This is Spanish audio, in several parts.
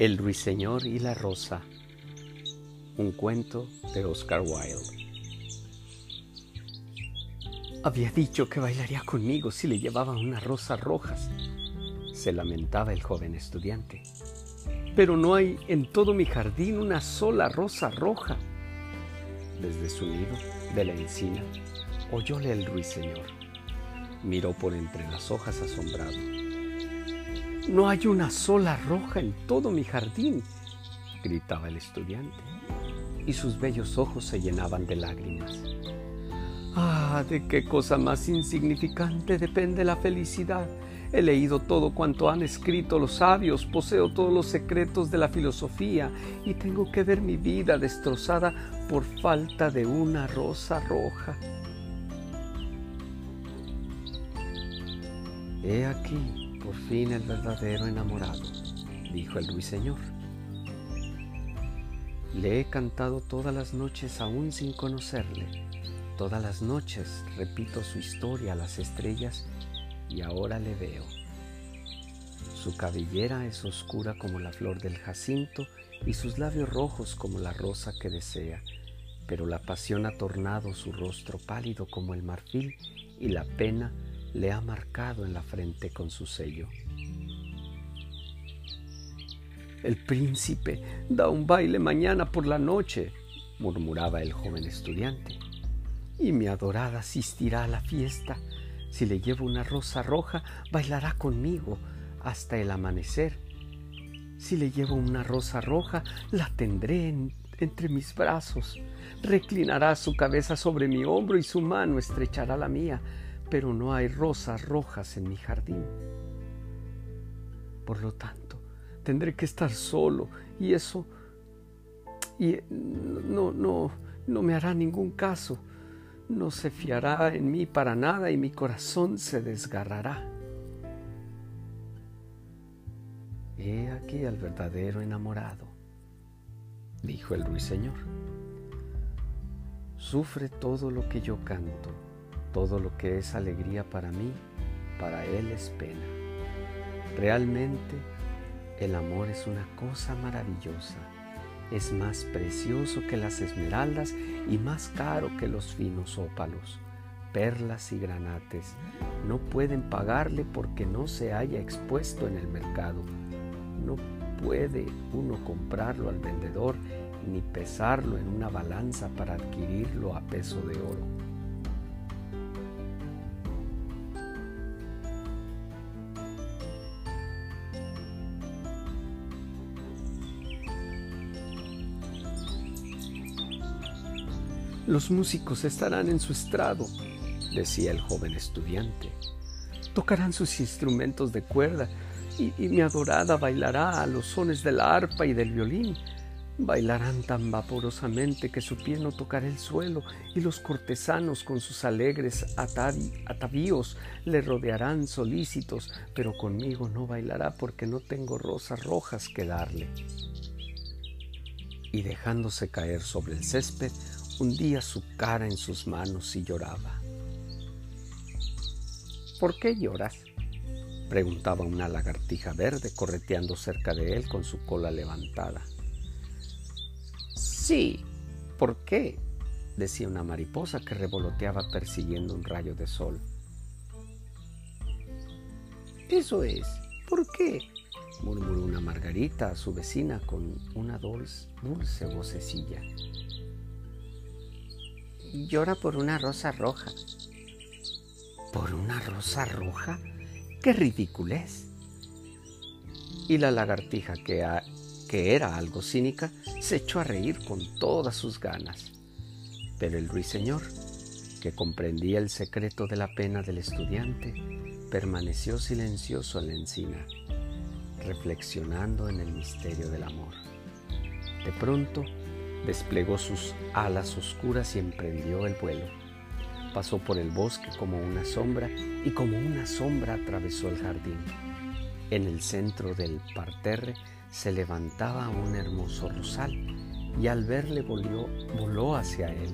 El ruiseñor y la rosa. Un cuento de Oscar Wilde. Había dicho que bailaría conmigo si le llevaba unas rosas rojas, se lamentaba el joven estudiante. Pero no hay en todo mi jardín una sola rosa roja. Desde su nido de la encina oyóle el ruiseñor. Miró por entre las hojas asombrado no hay una sola roja en todo mi jardín, gritaba el estudiante, y sus bellos ojos se llenaban de lágrimas. Ah, de qué cosa más insignificante depende la felicidad. He leído todo cuanto han escrito los sabios, poseo todos los secretos de la filosofía y tengo que ver mi vida destrozada por falta de una rosa roja. He aquí por fin el verdadero enamorado, dijo el ruiseñor. Le he cantado todas las noches aún sin conocerle. Todas las noches repito su historia a las estrellas y ahora le veo. Su cabellera es oscura como la flor del jacinto y sus labios rojos como la rosa que desea, pero la pasión ha tornado su rostro pálido como el marfil y la pena le ha marcado en la frente con su sello. El príncipe da un baile mañana por la noche, murmuraba el joven estudiante, y mi adorada asistirá a la fiesta. Si le llevo una rosa roja, bailará conmigo hasta el amanecer. Si le llevo una rosa roja, la tendré entre mis brazos. Reclinará su cabeza sobre mi hombro y su mano estrechará la mía pero no hay rosas rojas en mi jardín. Por lo tanto, tendré que estar solo y eso y no no no me hará ningún caso. No se fiará en mí para nada y mi corazón se desgarrará. He aquí al verdadero enamorado, dijo el ruiseñor. Sufre todo lo que yo canto todo lo que es alegría para mí, para Él es pena. Realmente el amor es una cosa maravillosa. Es más precioso que las esmeraldas y más caro que los finos ópalos. Perlas y granates no pueden pagarle porque no se haya expuesto en el mercado. No puede uno comprarlo al vendedor ni pesarlo en una balanza para adquirirlo a peso de oro. Los músicos estarán en su estrado, decía el joven estudiante. Tocarán sus instrumentos de cuerda y, mi adorada bailará a los sones de la arpa y del violín. Bailarán tan vaporosamente que su pie no tocará el suelo y los cortesanos con sus alegres atavíos le rodearán solícitos, pero conmigo no bailará porque no tengo rosas rojas que darle. Y dejándose caer sobre el césped, hundía su cara en sus manos y lloraba. ¿Por qué lloras? preguntaba una lagartija verde correteando cerca de él con su cola levantada. Sí, ¿por qué? decía una mariposa que revoloteaba persiguiendo un rayo de sol. Eso es, ¿por qué? murmuró una margarita a su vecina con una dulce, dulce vocecilla llora por una rosa roja. ¿Por una rosa roja? ¡Qué ridiculez! Y la lagartija, que, que era algo cínica, se echó a reír con todas sus ganas. Pero el ruiseñor, que comprendía el secreto de la pena del estudiante, permaneció silencioso en la encina, reflexionando en el misterio del amor. De pronto, Desplegó sus alas oscuras y emprendió el vuelo. Pasó por el bosque como una sombra y como una sombra atravesó el jardín. En el centro del parterre se levantaba un hermoso rosal y al verle volvió, voló hacia él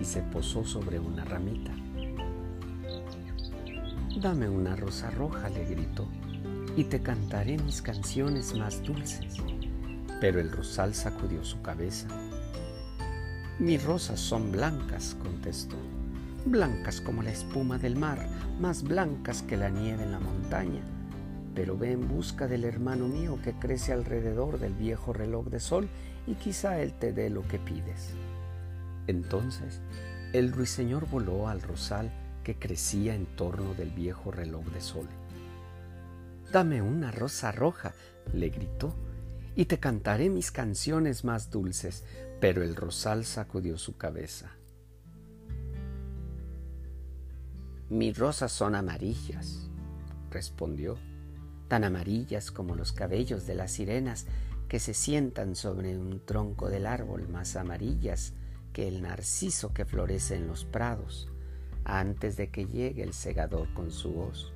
y se posó sobre una ramita. Dame una rosa roja, le gritó. y te cantaré mis canciones más dulces. Pero el rosal sacudió su cabeza. Mis rosas son blancas, contestó, blancas como la espuma del mar, más blancas que la nieve en la montaña. Pero ve en busca del hermano mío que crece alrededor del viejo reloj de sol y quizá él te dé lo que pides. Entonces el ruiseñor voló al rosal que crecía en torno del viejo reloj de sol. Dame una rosa roja, le gritó, y te cantaré mis canciones más dulces, pero el rosal sacudió su cabeza. Mis rosas son amarillas, respondió, tan amarillas como los cabellos de las sirenas que se sientan sobre un tronco del árbol, más amarillas que el narciso que florece en los prados, antes de que llegue el segador con su voz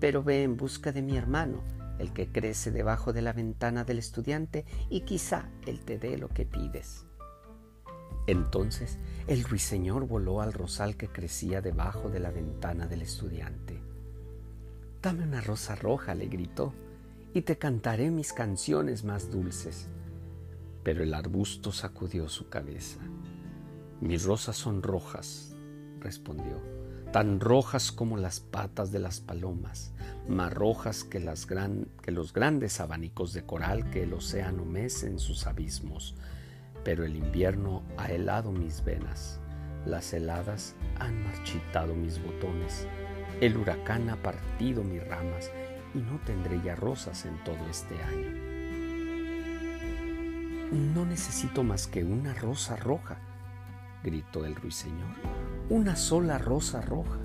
pero ve en busca de mi hermano, el que crece debajo de la ventana del estudiante, y quizá él te dé lo que pides. Entonces el ruiseñor voló al rosal que crecía debajo de la ventana del estudiante. Dame una rosa roja, le gritó, y te cantaré mis canciones más dulces. Pero el arbusto sacudió su cabeza. Mis rosas son rojas, respondió tan rojas como las patas de las palomas, más rojas que, los grandes abanicos de coral que el océano mece en sus abismos. Pero el invierno ha helado mis venas, las heladas han marchitado mis botones, el huracán ha partido mis ramas y no tendré ya rosas en todo este año. No necesito más que una rosa roja, gritó el ruiseñor una sola rosa roja.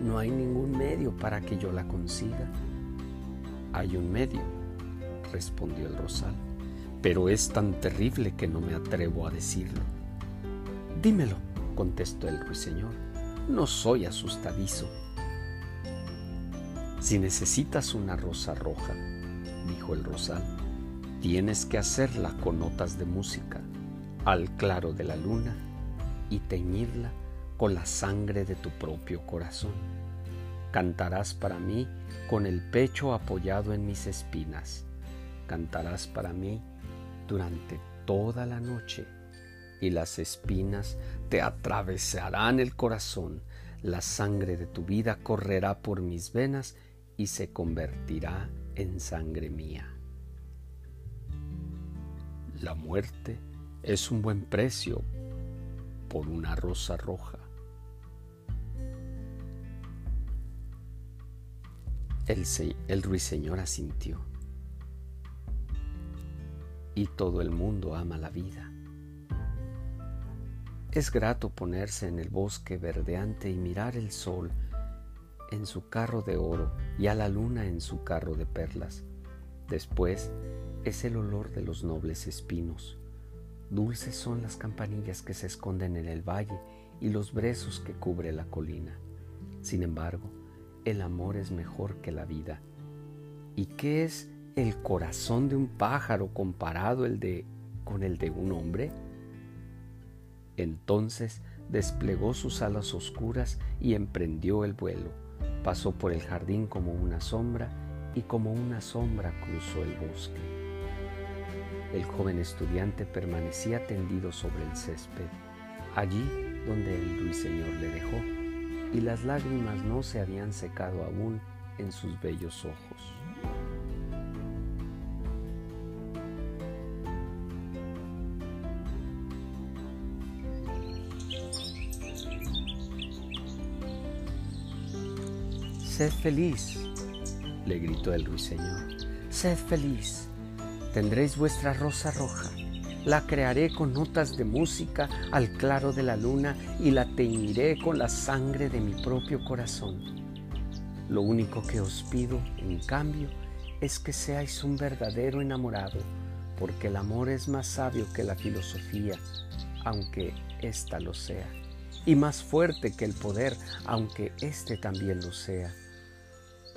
No hay ningún medio para que yo la consiga. Hay un medio, respondió el rosal, pero es tan terrible que no me atrevo a decirlo. Dímelo, contestó el ruiseñor. No soy asustadizo. Si necesitas una rosa roja, dijo el rosal, tienes que hacerla con notas de música, al claro de la luna, y teñirla con la sangre de tu propio corazón. Cantarás para mí con el pecho apoyado en mis espinas. Cantarás para mí durante toda la noche y las espinas te atravesarán el corazón. La sangre de tu vida correrá por mis venas y se convertirá en sangre mía. La muerte es un buen precio por una rosa roja. El, ruiseñor asintió. Y todo el mundo ama la vida. Es grato ponerse en el bosque verdeante y mirar el sol en su carro de oro y a la luna en su carro de perlas. Después es el olor de los nobles espinos. Dulces son las campanillas que se esconden en el valle y los brezos que cubre la colina. Sin embargo, el amor es mejor que la vida. ¿Y qué es el corazón de un pájaro comparado el de, con el de un hombre? Entonces desplegó sus alas oscuras y emprendió el vuelo. Pasó por el jardín como una sombra y como una sombra cruzó el bosque. El joven estudiante permanecía tendido sobre el césped, allí donde el ruiseñor le dejó y las lágrimas no se habían secado aún en sus bellos ojos. Sed feliz, le gritó el ruiseñor. Sed feliz, tendréis vuestra rosa roja la crearé con notas de música al claro de la luna y la teñiré con la sangre de mi propio corazón. Lo único que os pido, en cambio, es que seáis un verdadero enamorado, porque el amor es más sabio que la filosofía, aunque ésta lo sea, y más fuerte que el poder, aunque éste también lo sea.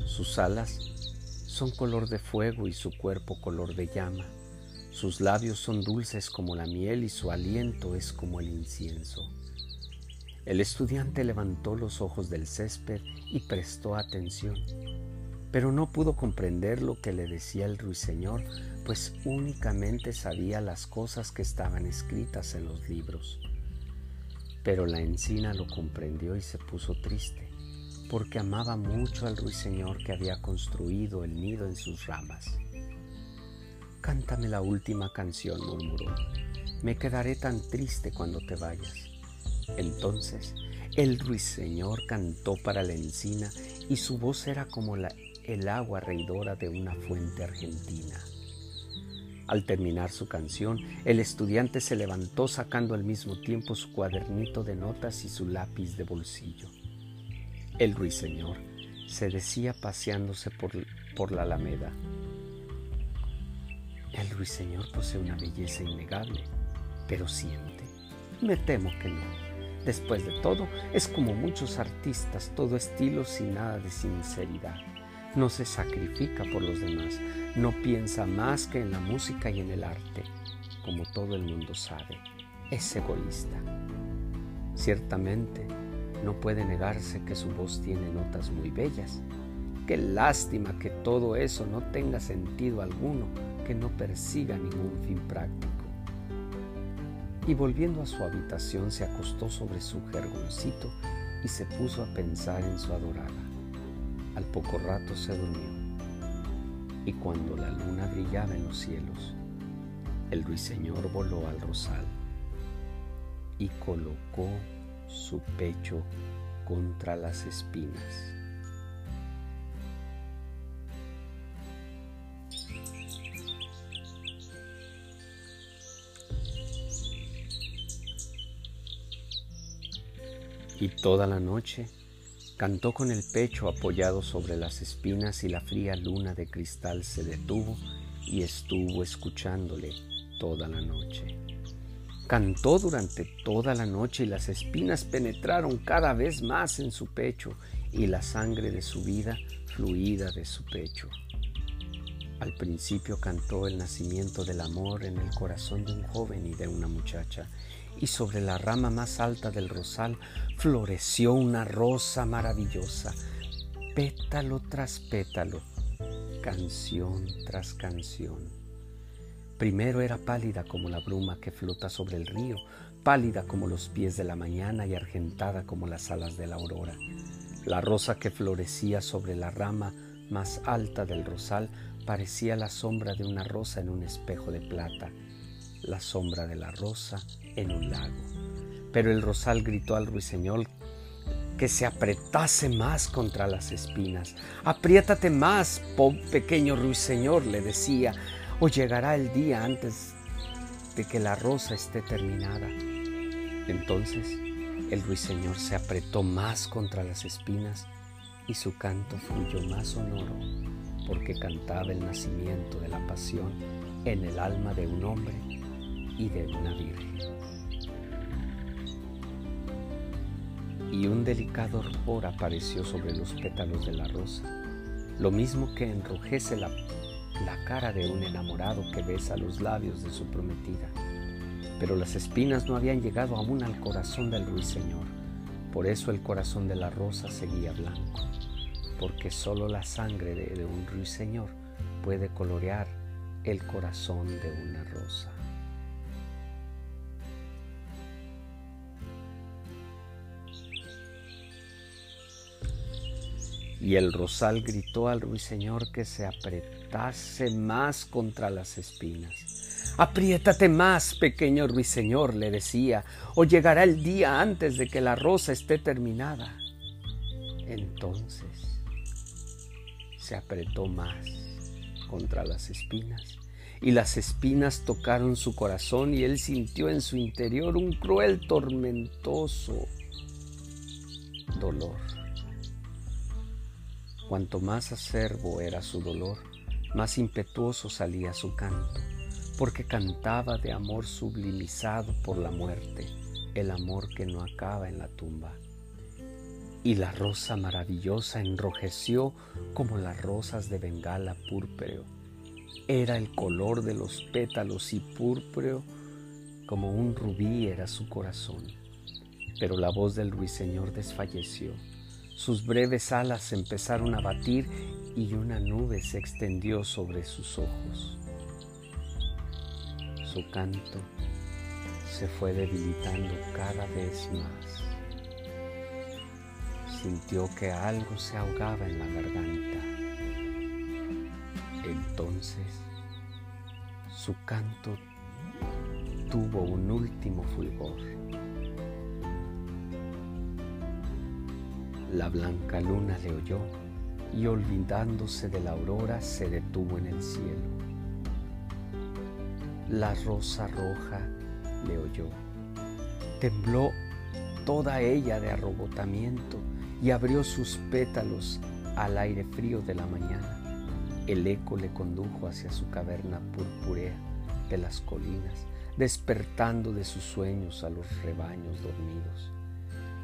Sus alas son color de fuego y su cuerpo color de llama. Sus labios son dulces como la miel y su aliento es como el incienso. El estudiante levantó los ojos del césped y prestó atención. pero no pudo comprender lo que le decía el ruiseñor, pues únicamente sabía las cosas que estaban escritas en los libros. Pero la encina lo comprendió y se puso triste, porque amaba mucho al ruiseñor que había construido el nido en sus ramas. Cántame la última canción, murmuró. Me quedaré tan triste cuando te vayas. Entonces el ruiseñor cantó para la encina y su voz era como el agua reidora de una fuente argentina. Al terminar su canción, el estudiante se levantó sacando al mismo tiempo su cuadernito de notas y su lápiz de bolsillo. El ruiseñor se decía paseándose por, por la alameda. El ruiseñor posee una belleza innegable, pero siente. Me temo que no. Después de todo, es como muchos artistas, todo estilo sin nada de sinceridad. No se sacrifica por los demás, no piensa más que en la música y en el arte. Como todo el mundo sabe, es egoísta. Ciertamente, no puede negarse que su voz tiene notas muy bellas. Qué lástima que todo eso no tenga sentido alguno, que no persiga ningún fin práctico y volviendo a su habitación se acostó sobre su jergoncito y se puso a pensar en su adorada. Al poco rato se durmió y cuando la luna brillaba en los cielos, el ruiseñor voló al rosal y colocó su pecho contra las espinas. y toda la noche cantó con el pecho apoyado sobre las espinas y la fría luna de cristal se detuvo y estuvo escuchándole toda la noche. Cantó durante toda la noche y las espinas penetraron cada vez más en su pecho y la sangre de su vida fluida de su pecho. Al principio cantó el nacimiento del amor en el corazón de un joven y de una muchacha y sobre la rama más alta del rosal floreció una rosa maravillosa, pétalo tras pétalo, canción tras canción. Primero era pálida como la bruma que flota sobre el río, pálida como los pies de la mañana y argentada como las alas de la aurora. La rosa que florecía sobre la rama más alta del rosal parecía la sombra de una rosa en un espejo de plata la sombra de la rosa en un lago. Pero el rosal gritó al ruiseñor que se apretase más contra las espinas. Apriétate más, pequeño ruiseñor, le decía, o llegará el día antes de que la rosa esté terminada. Entonces el ruiseñor se apretó más contra las espinas y su canto fluyó más sonoro porque cantaba el nacimiento de la pasión en el alma de un hombre y de una virgen. Y un delicado orpor apareció sobre los pétalos de la rosa, lo mismo que enrojece la, la cara de un enamorado que besa los labios de su prometida. Pero las espinas no habían llegado aún al corazón del ruiseñor, por eso el corazón de la rosa seguía blanco, porque solo la sangre de, de un ruiseñor puede colorear el corazón de una rosa. Y el rosal gritó al ruiseñor que se apretase más contra las espinas. Apriétate más, pequeño ruiseñor, le decía, o llegará el día antes de que la rosa esté terminada. Entonces se apretó más contra las espinas y las espinas tocaron su corazón y él sintió en su interior un cruel, tormentoso dolor. Cuanto más acerbo era su dolor, más impetuoso salía su canto, porque cantaba de amor sublimizado por la muerte, el amor que no acaba en la tumba. Y la rosa maravillosa enrojeció como las rosas de Bengala púrpureo. Era el color de los pétalos y púrpureo como un rubí era su corazón. Pero la voz del ruiseñor desfalleció Sus breves alas empezaron a batir y una nube se extendió sobre sus ojos. Su canto se fue debilitando cada vez más. Sintió que algo se ahogaba en la garganta. Entonces, su canto tuvo un último fulgor. La blanca luna le oyó y olvidándose de la aurora se detuvo en el cielo. La rosa roja le oyó. Tembló toda ella de arrobotamiento y abrió sus pétalos al aire frío de la mañana. El eco le condujo hacia su caverna purpúrea de las colinas despertando de sus sueños a los rebaños dormidos.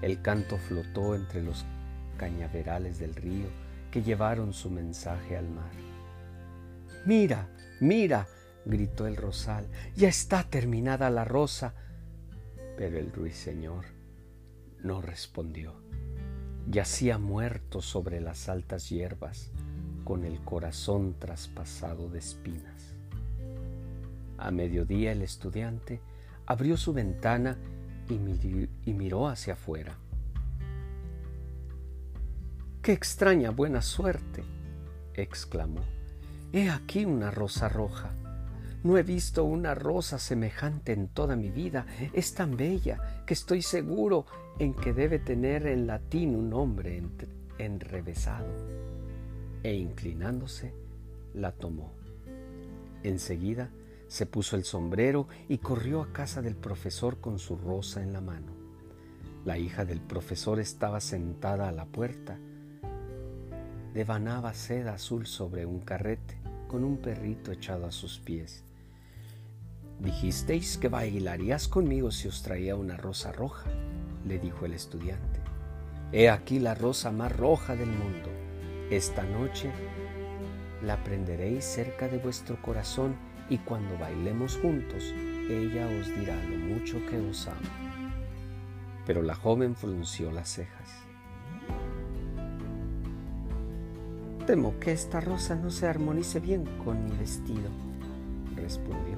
El canto flotó entre los cañaverales del río que llevaron su mensaje al mar. Mira, mira, gritó el rosal, ya está terminada la rosa. Pero el ruiseñor no respondió. Yacía muerto sobre las altas hierbas, con el corazón traspasado de espinas. A mediodía el estudiante abrió su ventana y, miró hacia afuera. ¡Qué extraña buena suerte! exclamó. He aquí una rosa roja. No he visto una rosa semejante en toda mi vida. Es tan bella que estoy seguro en que debe tener en latín un nombre enrevesado. E inclinándose, la tomó. Enseguida se puso el sombrero y corrió a casa del profesor con su rosa en la mano. La hija del profesor estaba sentada a la puerta. Devanaba seda azul sobre un carrete con un perrito echado a sus pies. Dijisteis que bailarías conmigo si os traía una rosa roja, le dijo el estudiante. He aquí la rosa más roja del mundo. Esta noche la prenderéis cerca de vuestro corazón y cuando bailemos juntos, ella os dirá lo mucho que os ama. Pero la joven frunció las cejas. Temo que esta rosa no se armonice bien con mi vestido, respondió.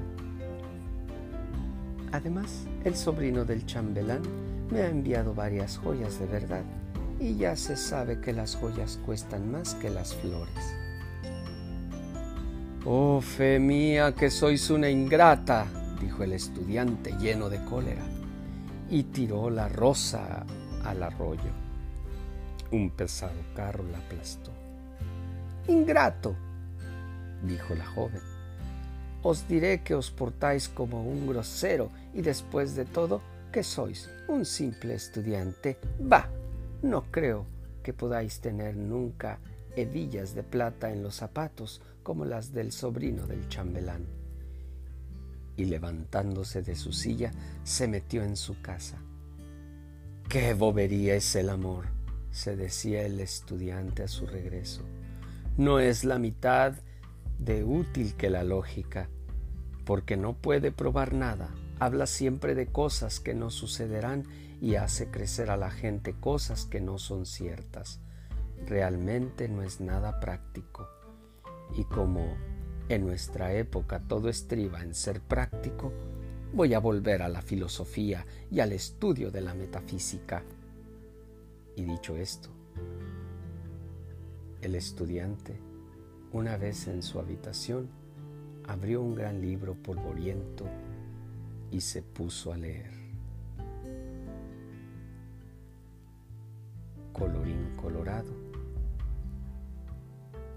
Además, el sobrino del chambelán me ha enviado varias joyas de verdad y ya se sabe que las joyas cuestan más que las flores. Oh, fe mía, que sois una ingrata, dijo el estudiante lleno de cólera, y tiró la rosa al arroyo. Un pesado carro la aplastó. Ingrato, dijo la joven, os diré que os portáis como un grosero y después de todo, que sois un simple estudiante. Bah, no creo que podáis tener nunca hebillas de plata en los zapatos como las del sobrino del chambelán. Y levantándose de su silla, se metió en su casa. ¡Qué bobería es el amor! se decía el estudiante a su regreso. No es la mitad de útil que la lógica, porque no puede probar nada, habla siempre de cosas que no sucederán y hace crecer a la gente cosas que no son ciertas realmente no es nada práctico. Y como en nuestra época todo estriba en ser práctico, voy a volver a la filosofía y al estudio de la metafísica. Y dicho esto, el estudiante, una vez en su habitación, abrió un gran libro polvoriento y se puso a leer. Colorín colorado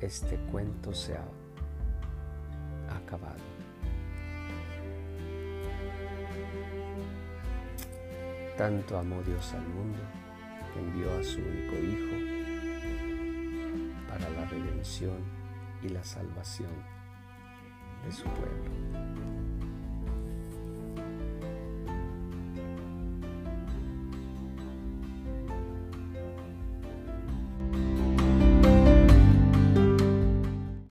este cuento se ha acabado. Tanto amó Dios al mundo que envió a su único Hijo y la salvación de su pueblo.